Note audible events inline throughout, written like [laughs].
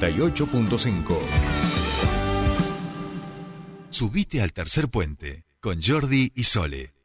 98.5. Subite al tercer puente con Jordi y Sole.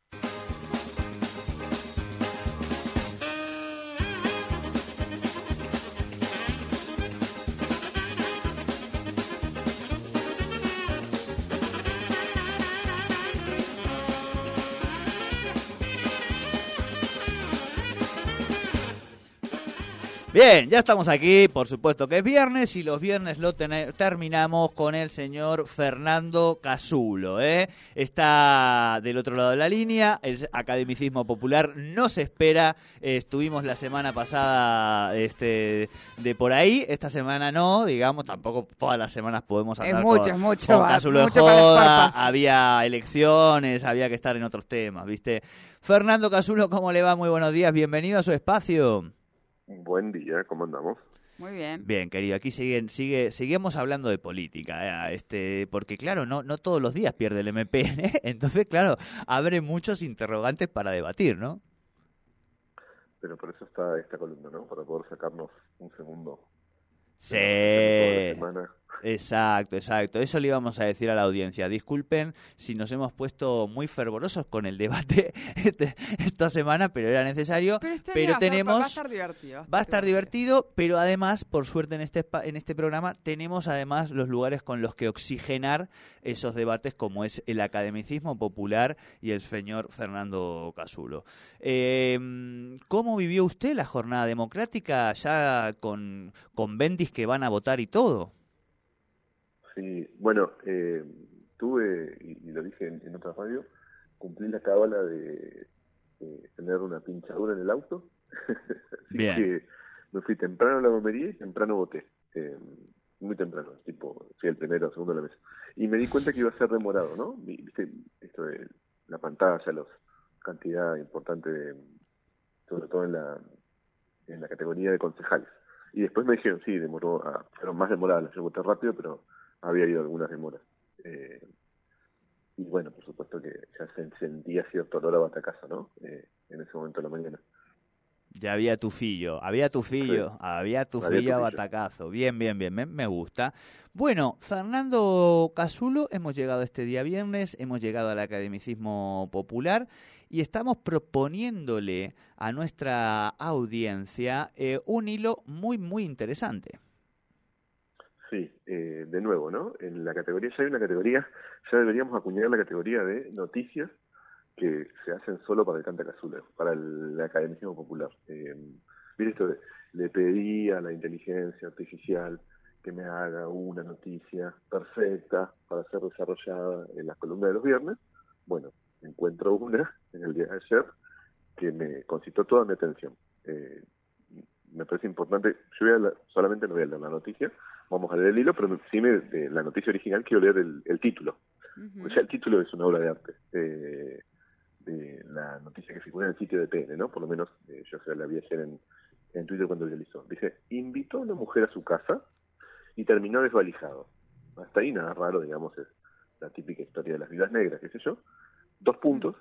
Bien, ya estamos aquí, por supuesto que es viernes y los viernes lo terminamos con el señor Fernando Casulo. ¿eh? Está del otro lado de la línea, el academicismo popular no se espera, estuvimos la semana pasada este, de por ahí, esta semana no, digamos, tampoco todas las semanas podemos hablar mucho, con, mucho, Casulo de joda, había elecciones, había que estar en otros temas, ¿viste? Fernando Casulo, ¿cómo le va? Muy buenos días, bienvenido a su espacio. Buen día, ¿cómo andamos? Muy bien. Bien, querido, aquí siguen, sigue, seguimos hablando de política, ¿eh? este, porque claro, no, no todos los días pierde el MPN, [laughs] entonces claro, abre muchos interrogantes para debatir, ¿no? Pero por eso está esta columna, ¿no? Para poder sacarnos un segundo. Sí. Exacto, exacto. Eso le íbamos a decir a la audiencia. Disculpen si nos hemos puesto muy fervorosos con el debate [laughs] este, esta semana, pero era necesario. Pero, este tenemos. Va a estar divertido. Va a estar divertido, pero además, por suerte en este, en este programa, tenemos además los lugares con los que oxigenar esos debates, como es el academicismo popular y el señor Fernando Casulo. Eh, ¿Cómo vivió usted la jornada democrática ya con, con Bendis que van a votar y todo? Sí, bueno, eh, tuve, y, lo dije en, otra radio, cumplí la cábala de, tener una pinchadura en el auto. [laughs] Así que me fui temprano a la bombería y temprano voté. Eh, muy temprano, tipo, fui el primero o segundo de la mesa. Y me di cuenta que iba a ser demorado, ¿no? Viste, esto de la pantalla, la cantidad importante, de, sobre todo en la, en la categoría de concejales. Y después me dijeron, sí, demoró, a, fueron más demoradas, yo voté rápido, pero había habido algunas demoras. Eh, y bueno, por supuesto que ya se sentía cierto olor a batacazo, ¿no? Eh, en ese momento de la mañana. Ya había tu fillo, había tu fillo, había tu fillo a batacazo. Bien, bien, bien, me, me, gusta. Bueno, Fernando Casulo, hemos llegado este día viernes, hemos llegado al academicismo popular y estamos proponiéndole a nuestra audiencia eh, un hilo muy, muy interesante. Sí, eh, de nuevo, ¿no? En la categoría, ya hay una categoría, ya deberíamos acuñar la categoría de noticias que se hacen solo para el Canta para el, academicismo popular. Eh, mire esto, le pedí a la inteligencia artificial que me haga una noticia perfecta para ser desarrollada en la columna de los viernes. Bueno, encuentro una en el día de ayer que me concitó toda mi atención. Eh, me parece importante, yo voy a solamente no voy a leer la noticia, vamos a leer el hilo, pero sí me, de la noticia original quiero leer el, título. O sea, el título es una obra de arte. de la noticia que figura en el sitio de PN, ¿no? Por lo menos eh, yo se la vi ayer en, en Twitter cuando realizó. Dice, invitó a una mujer a su casa y terminó desvalijado. Hasta ahí nada raro, digamos, es la típica historia de las vidas negras, qué sé yo. Dos puntos.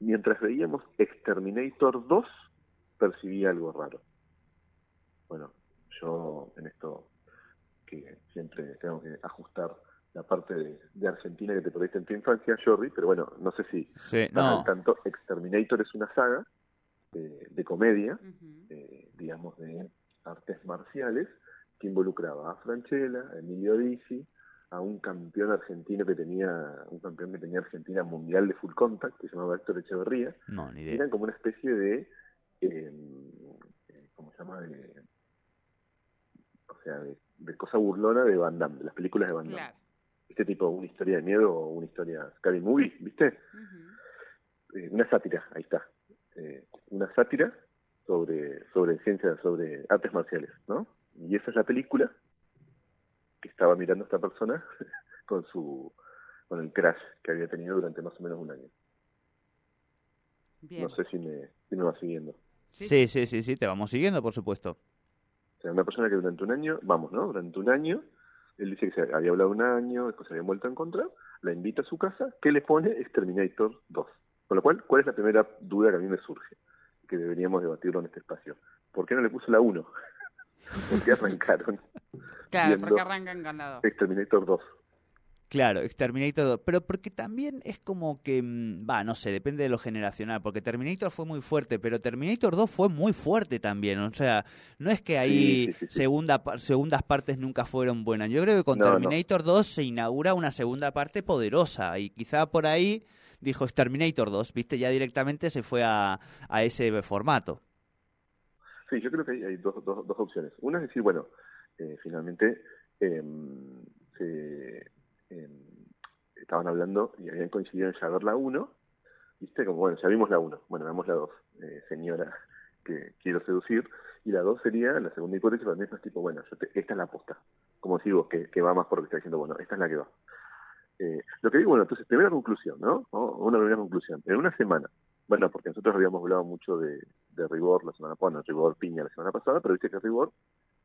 Mientras veíamos Exterminator 2, percibí algo raro. Bueno, yo en esto que siempre tengo que ajustar la parte de, Argentina que te perdiste en tu infancia, Jordi, pero bueno, no sé si sí, no. tanto. Exterminator es una saga eh, de comedia, eh, digamos, de artes marciales, que involucraba a Franchella, a Emilio Dizzi, a un campeón argentino que tenía, un campeón que tenía Argentina mundial de full contact, que se llamaba Héctor Echeverría. No, ni idea. Eran como una especie de, eh, ¿cómo se llama? De, o sea, de de cosa burlona de Van Damme, de las películas de Van Damme. Este tipo, una historia de miedo o una historia Scary Movie, ¿viste? Eh, una sátira, ahí está. Eh, una sátira sobre, sobre ciencia, sobre artes marciales, ¿no? Y esa es la película que estaba mirando esta persona [laughs] con su con el crash que había tenido durante más o menos un año. No sé si me, si me va siguiendo. Sí, sí, sí, sí, te vamos siguiendo, por supuesto sea, una persona que durante un año, vamos, ¿no? Durante un año, él dice que se había hablado un año, después se había vuelto a encontrar, la invita a su casa, ¿qué le pone? Exterminator 2. Con lo cual, ¿cuál es la primera duda que a mí me surge? Que deberíamos debatirlo en este espacio. ¿Por qué no le puso la 1? [laughs] ¿Por qué arrancaron? Claro, porque arrancan con la dos. Exterminator 2. Claro, Exterminator 2. Pero porque también es como que, mm, va, no sé, depende de lo generacional. Porque Terminator fue muy fuerte, pero Terminator 2 fue muy fuerte también. O sea, no es que ahí Sí, sí, sí, sí. segunda, segundas partes nunca fueron buenas. Yo creo que con No, no. Terminator 2 se inaugura una segunda parte poderosa. Y quizá por ahí dijo Exterminator 2, viste, ya directamente se fue a, a ese formato. Sí, yo creo que hay, hay dos, dos, dos opciones. Una es decir, bueno, eh, finalmente em, se, estaban hablando y habían coincidido en ya ver la 1, ¿viste? Como, bueno, ya vimos la 1, bueno, veamos la 2, eh, señora que quiero seducir, y la 2 sería, la segunda hipótesis, para mí es tipo, bueno, yo te- esta es la aposta, como digo, que, que va más por lo que está diciendo, bueno, esta es la que va. Eh, lo que digo, bueno, entonces, primera conclusión, ¿no? ¿No? Una primera conclusión. En una semana, bueno, porque nosotros habíamos hablado mucho de, de Rigor la semana pasada, bueno, Rigor Piña la semana pasada, pero viste que Rigor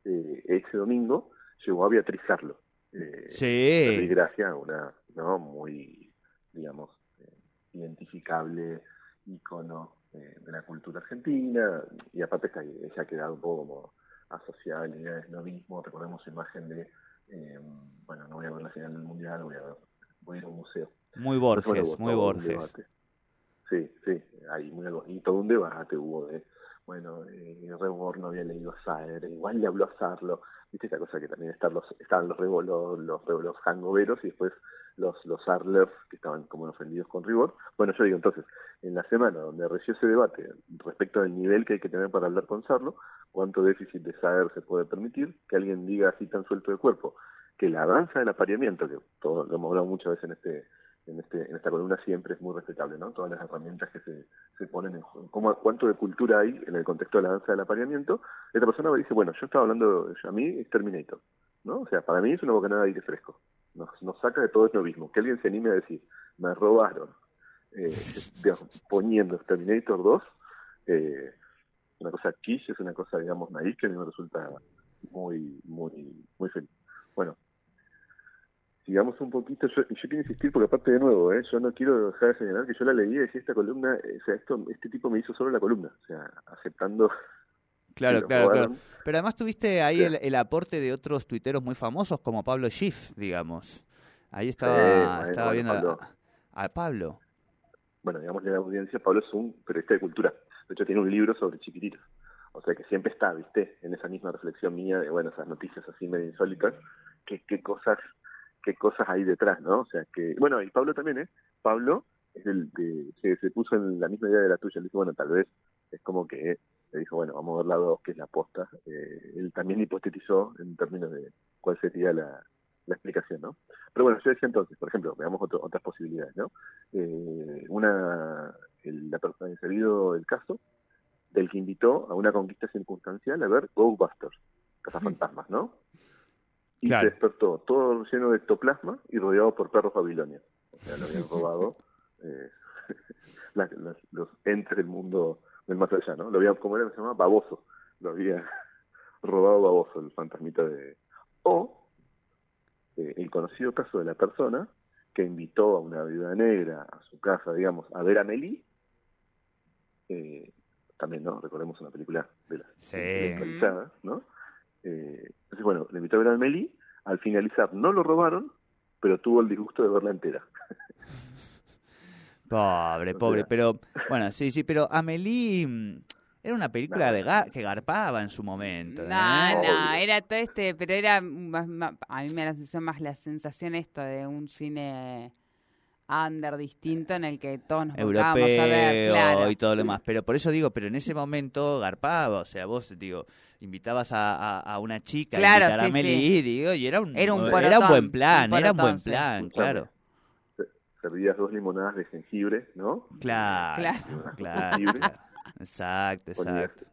eh, ese domingo llegó a beatrizarlo. Eh, Sí. Gracia, una, ¿no? Muy, digamos, eh, identificable icono eh, de la cultura argentina, y aparte está, ella ha quedado un poco como asociada a la idea de recordemos su imagen de, eh, bueno, no voy a ver la final del mundial, voy a, ver, voy a ir a un museo. Muy Entonces, Borges, bueno, muy Borges. Sí, sí, hay muy algo, y todo un debate hubo de, bueno, eh, Rebor no había leído Saer, igual le habló a Sarlo, viste esa cosa que también están los, estaban los Rebor, los, los, los hangoveros y después los, los Arlers que estaban como ofendidos con rigor. Bueno, yo digo entonces, en la semana donde reció ese debate respecto al nivel que hay que tener para hablar con Sarlo, cuánto déficit de Saer se puede permitir, que alguien diga así tan suelto de cuerpo, que la danza del apareamiento, que todo lo hemos hablado muchas veces en este en, este, en esta columna siempre es muy respetable, ¿no? Todas las herramientas que se, se ponen en juego. ¿Cómo, ¿Cuánto de cultura hay en el contexto de la danza del apareamiento? Esta persona me dice, bueno, yo estaba hablando, a mí es Terminator, ¿no? O sea, para mí es una bocanada de aire fresco. Nos, nos saca de todo el novismo. Que alguien se anime a decir, me robaron, eh, [laughs] digamos, poniendo Terminator 2, eh, una cosa quiche, es una cosa, digamos, naif que a mí me resulta muy, muy, muy feliz. Bueno, sigamos un poquito, yo, yo quiero insistir porque aparte de nuevo, ¿eh? yo no quiero dejar de señalar que yo la leí y decía esta columna, eh, o sea, esto, este tipo me hizo solo la columna, o sea, aceptando [laughs] Claro, claro, claro. Pero además tuviste ahí Sí. el, el aporte de otros tuiteros muy famosos como Pablo Schiff, digamos. Ahí estaba, estaba bueno, viendo a- Pablo. a, Pablo. bueno, digamos la audiencia, Pablo es un periodista de cultura, de hecho tiene un libro sobre chiquititos, o sea que siempre está, viste, en esa misma reflexión mía de, bueno, esas noticias así medio insólitas, qué, qué cosas qué cosas hay detrás, ¿no? O sea que, bueno, y Pablo también, ¿eh? Pablo es el que se, se puso en la misma idea de la tuya, le dijo, bueno, tal vez es como que le dijo, bueno, vamos a ver la 2, que es la posta. Eh, él también hipotetizó en términos de cuál sería la, la explicación, ¿no? Pero bueno, yo decía entonces, por ejemplo, veamos otro- otras posibilidades, ¿no? Eh, una, el, la persona ha sabido el caso del que invitó a una conquista circunstancial a ver Ghostbusters, Cazafantasmas, ¿no? Y Claro. se despertó todo lleno de ectoplasma y rodeado por perros babilonios. O sea, lo habían [laughs] robado eh, [laughs] las- los entes del mundo del más allá, ¿no? Lo había, ¿cómo era que se llama? Baboso. Lo había [laughs] robado Baboso, el fantasmita de... O eh, el conocido caso de la persona que invitó a una viuda negra a su casa, digamos, a ver a Meli. Eh, también, ¿no? Recordemos una película de la Sí. ¿no? Eh, entonces, bueno, le invitó a ver a Meli. Al finalizar, no lo robaron, pero tuvo el disgusto de verla entera. [laughs] Pobre, [laughs] pobre. Pero, bueno, sí, sí, pero Amelie mm, era una película No. de gar- que garpaba en su momento. ¿eh? No, no, Obvio. era todo este, pero era más, más- a mí me da la sensación más la sensación esto de un cine under distinto en el que todos nos europeo a ver, claro. y todo lo demás. Pero por eso digo, pero en ese momento garpaba, o sea, vos, digo, invitabas a, a- a una chica Claro, a invitar a sí, Meli, digo, y era un, Era un era un buen plan, un era un buen sí. plan, Escuchame. claro. Servías dos limonadas de jengibre, ¿no? Claro, Claro. claro, Jengibre. claro. Exacto, Ponías- exacto.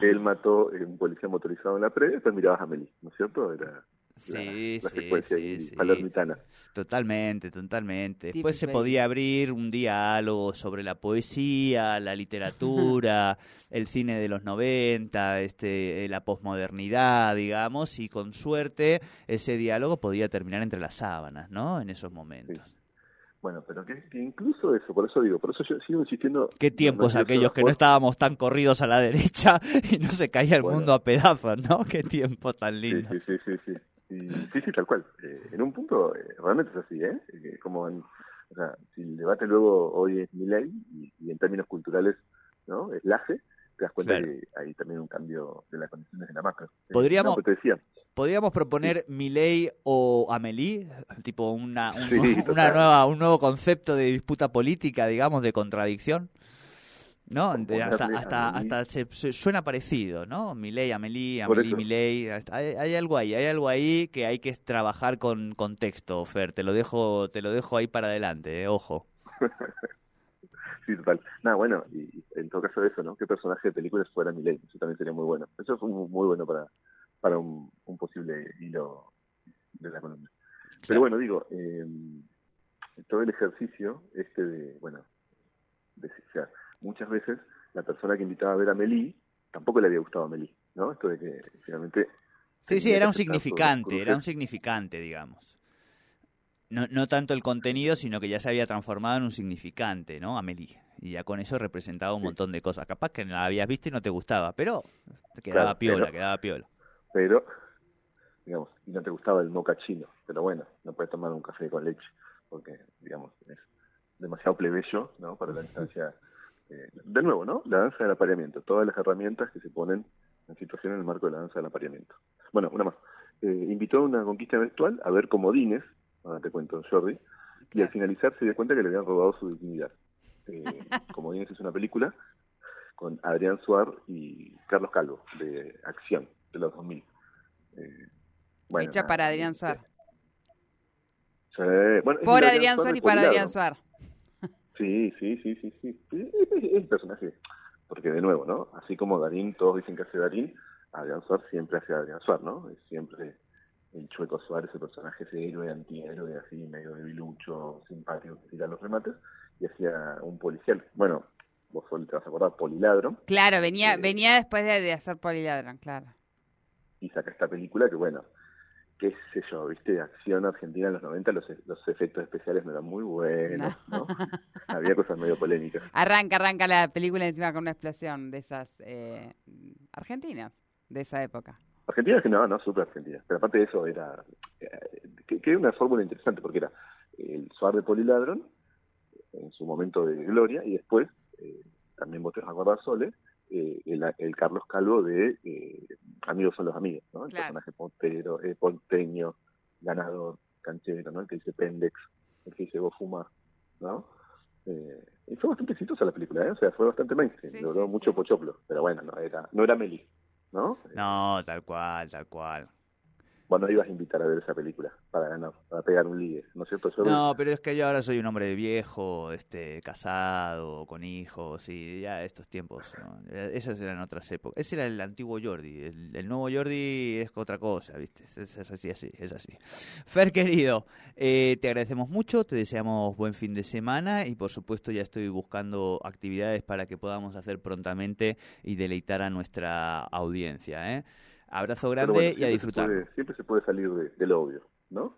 Él mató un policía motorizado en la previa, después mirabas a Meli, ¿no es cierto? Era Sí, la sí, secuencia sí, ahí sí. palermitana. Totalmente, totalmente. Después se Típico podía abrir un diálogo sobre la poesía, la literatura, [laughs] el cine de los 90, este, eh, la posmodernidad, digamos, y con suerte ese diálogo podía terminar entre las sábanas, ¿no? En esos momentos. Bueno, pero que, que incluso eso, por eso digo, por eso yo sigo insistiendo. Qué tiempos aquellos que no estábamos tan corridos a la [laughs] derecha y no se caía el Bueno. mundo a pedazos, ¿no? Qué tiempo tan Sí, lindo. sí, sí, sí, sí. Y- sí, sí, tal cual. Eh, en un punto, eh, realmente es así, ¿eh? Eh, como en- o sea, si el debate luego hoy es mi ley y, y en términos culturales, ¿no? Es LACE, te das cuenta Claro. que hay también un cambio de las condiciones de la macro. Podríamos- no, pero te decía, ¿Podríamos proponer Milei o Amelie? Tipo una, un, Sí, una nueva, un nuevo concepto de disputa política, digamos, de contradicción. ¿No? Hasta hasta, hasta se, se- suena parecido, ¿no? Milei, Amelie, Amelie. Milei. Hay, hay algo ahí, hay algo ahí que hay que trabajar con contexto, Fer. Te lo dejo, te lo dejo ahí para adelante, eh, ojo. [laughs] sí, total. Nada, bueno, y, en todo caso eso, ¿no? ¿Qué personaje de películas fuera mi ley? Eso también sería muy bueno. Eso fue muy, bueno para, para un, un posible hilo de la columna. Pero bueno, digo, eh, todo el ejercicio este de, bueno, de, o sea, muchas veces la persona que invitaba a ver a Meli tampoco le había gustado a Meli, ¿no? Esto de que finalmente... Sí, sí, era un significante, era un significante, digamos. No, no tanto el contenido, sino que ya se había transformado en un significante, ¿no? Amelie. Y ya con eso representaba un Sí. montón de cosas. Capaz que no la habías visto y no te gustaba, pero te quedaba Claro, piola, pero- quedaba piola. Pero, digamos, y no te gustaba el moca chino, pero bueno, no puedes tomar un café con leche, porque, digamos, es demasiado plebeyo, ¿no? Para la [laughs] instancia... eh, de nuevo, ¿no? La danza del apareamiento, todas las herramientas que se ponen en situación en el marco de la danza del apareamiento. Bueno, una más. Eh, invitó a una conquista virtual a ver comodines, ahora te cuento, Jordi, y al finalizar se dio cuenta que le habían robado su dignidad. Eh, [laughs] comodines es una película con Adrián Suar y Carlos Calvo, de acción, de los 2000. Eh, bueno, Hecha para Adrián este, Suar. sí, bueno, Por Adrián Suar y para. Adrián Suar. Sí, sí, sí, sí, sí. Es el personaje. Porque de nuevo, ¿no? Así como Darín, todos dicen que hace Darín, Adrián Suar siempre hace Adrián Suar, ¿no? Es siempre el Chueco Suárez, ese personaje, ese héroe, antihéroe, así, medio debilucho, simpático, que tira los remates, y hacía un policial. Bueno, vos solo te vas a acordar, Poliladro, Claro, venía, Eh, venía después de, de hacer Poliladron, claro. y saca esta película que, bueno, qué sé yo, viste, acción argentina en los 90, los, los efectos especiales no eran muy buenos, ¿no? Había cosas medio polémicas. [laughs] Arranca, arranca la película encima con una explosión de esas eh, argentinas de esa época. Argentina no, no, súper Argentina. Pero aparte de eso, era eh, que, que era una fórmula interesante porque era el Suar de Poliladron en su momento de gloria y después, eh, también vos te vas a acordar, Sole, eh, el, el Carlos Calvo de eh, Amigos son los amigos, ¿no? El Claro. personaje pontero, eh, ponteño, ganador, canchero, ¿no? El que dice pendex, el que dice vos fumás, ¿no? Eh, y fue bastante exitosa la película, ¿eh? O sea, fue bastante mainstream, Sí, logró sí, mucho sí. pochoplo, pero bueno, no era, no era Meli, ¿no? No, tal cual, tal cual. Vos no ibas a invitar a ver esa película para ganar, para pegar un ligue, ¿no es cierto? No, pero es que yo ahora soy un hombre viejo, este, casado, con hijos, y ya estos tiempos, esas eran otras épocas. Ese era el antiguo Jordi, el, el nuevo Jordi es otra cosa, ¿viste? Es, es así, así, es así. Fer, querido, eh, te agradecemos mucho, te deseamos buen fin de semana y por supuesto ya estoy buscando actividades para que podamos hacer prontamente y deleitar a nuestra audiencia, ¿eh? Abrazo grande bueno, y a se disfrutar. puede- siempre se puede salir de, de lo obvio, ¿no?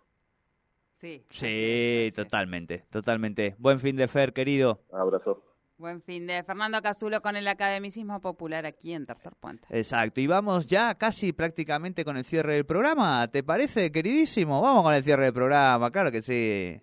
Sí. Sí, totalmente, totalmente. Buen fin de Fer, querido. Abrazo. Buen fin de Fernando Casulo con el academicismo popular aquí en Tercer Puente. Exacto, y vamos ya casi prácticamente con el cierre del programa. ¿Te parece, queridísimo? Vamos con el cierre del programa, claro que sí.